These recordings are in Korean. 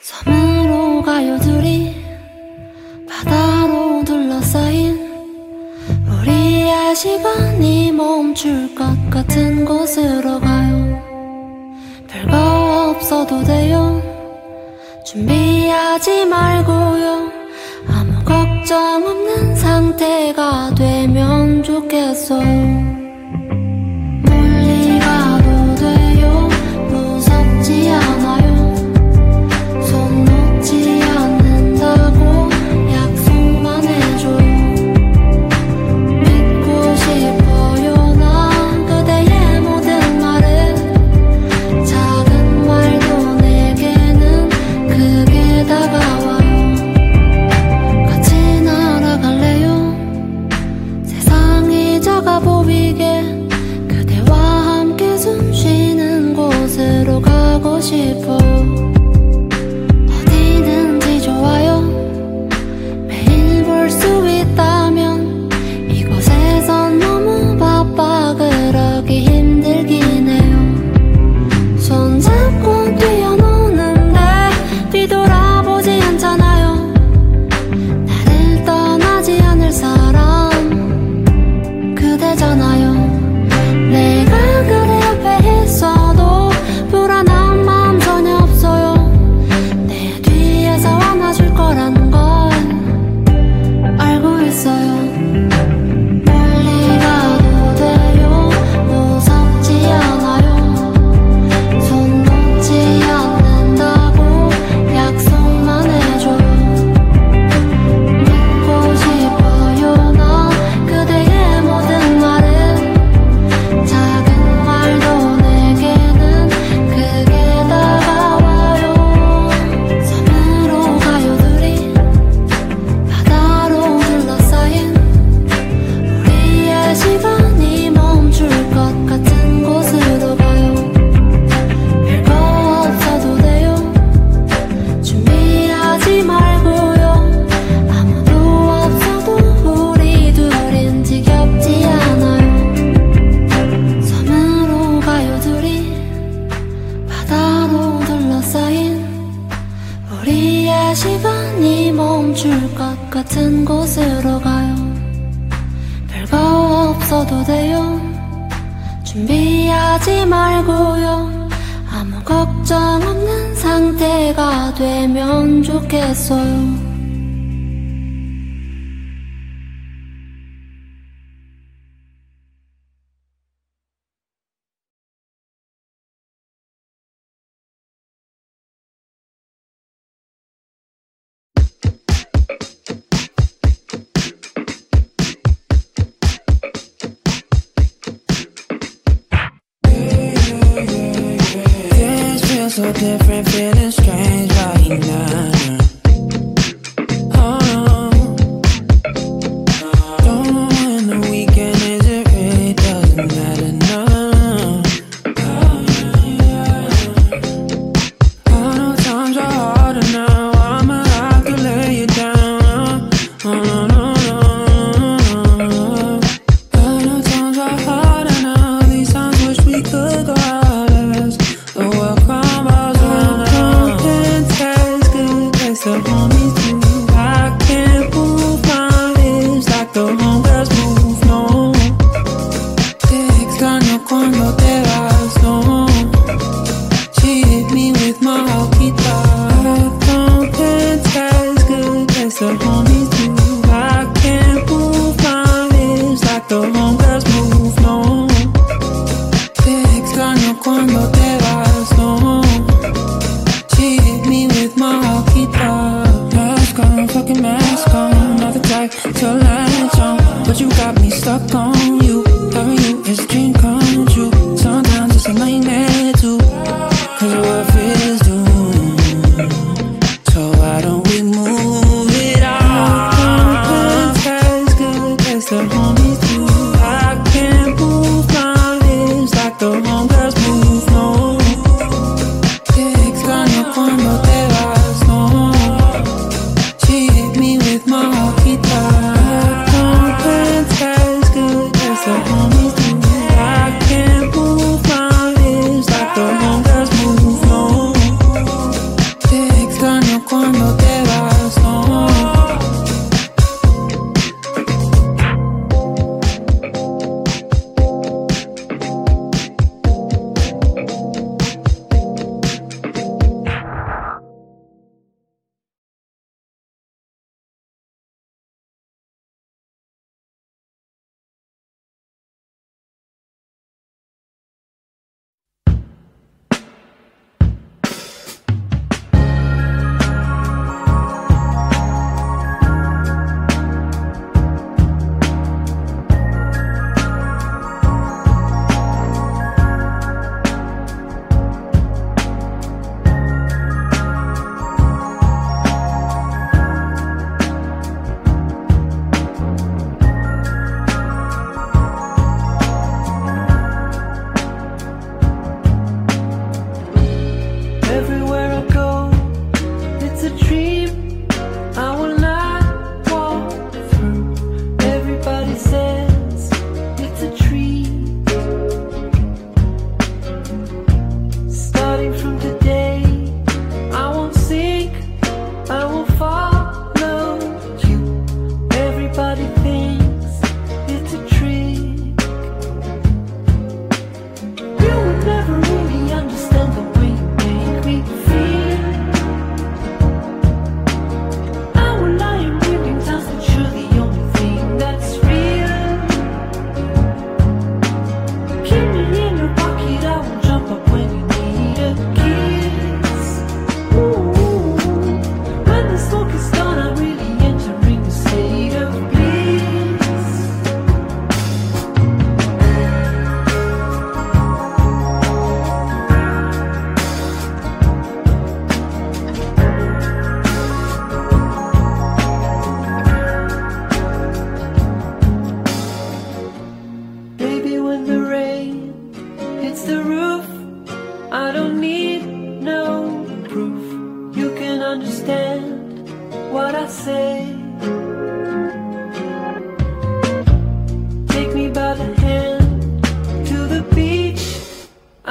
섬으로 가요 둘이. 바다로 둘러싸인 우리의 시간이 멈출 것 같은 곳으로 가요. 별거 없어도 돼요. 준비하지 말고요. 아무 걱정 없는 상태가 되면 좋겠어요. ship 시간이 멈출 것 같은 곳으로 가요. 별거 없어도 돼요. 준비하지 말고요. 아무 걱정 없는 상태가 되면 좋겠어요. different feeling. for my name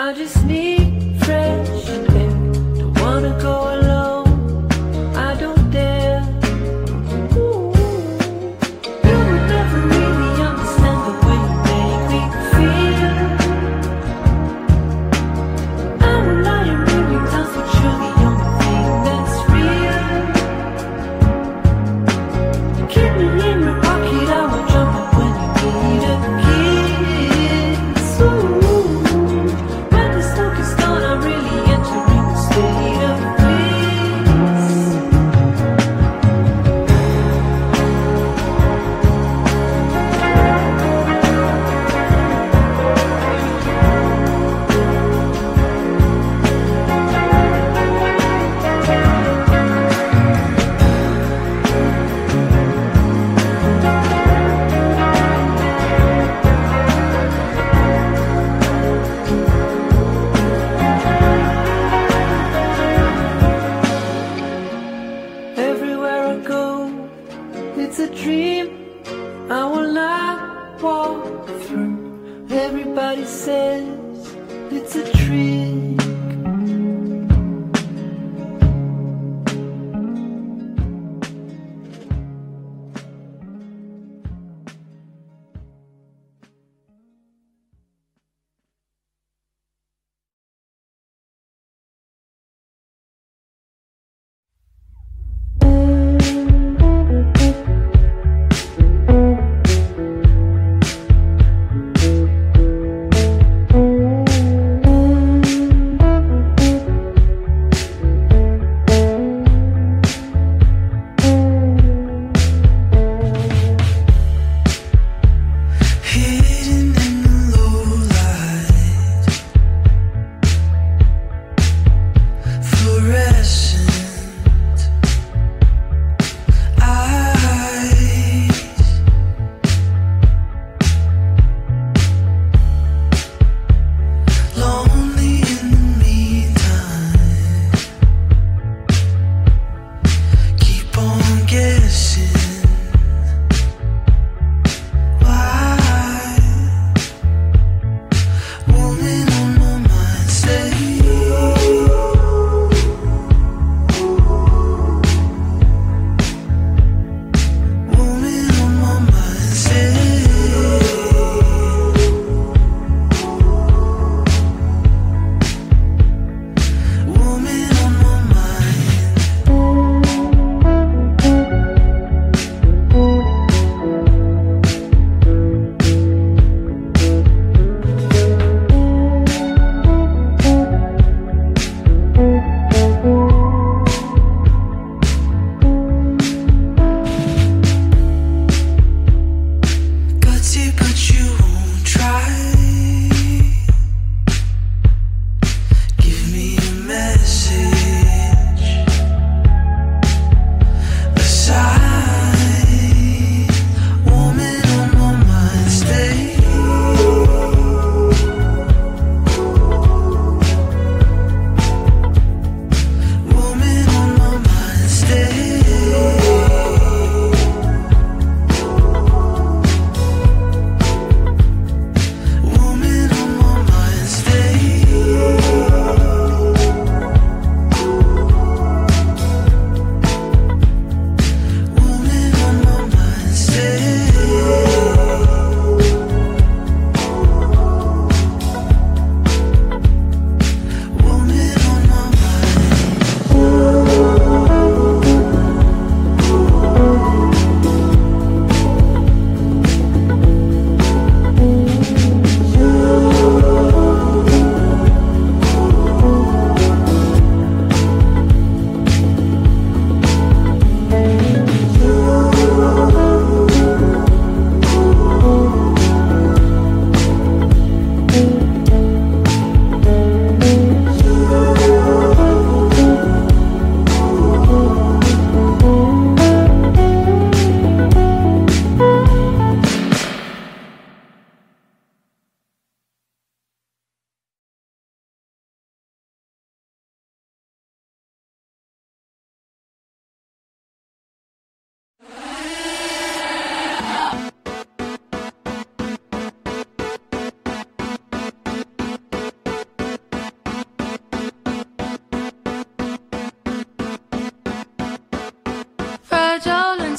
I just need fresh air. Don't wanna go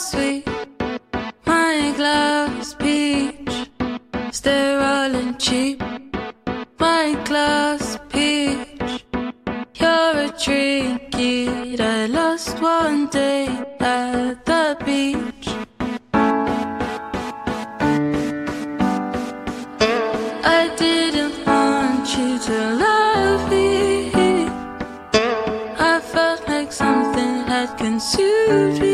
sweet. My glass peach, sterile and cheap. My glass peach, you're a trinket I lost one day at the beach. I didn't want you to love me. I felt like something had consumed me.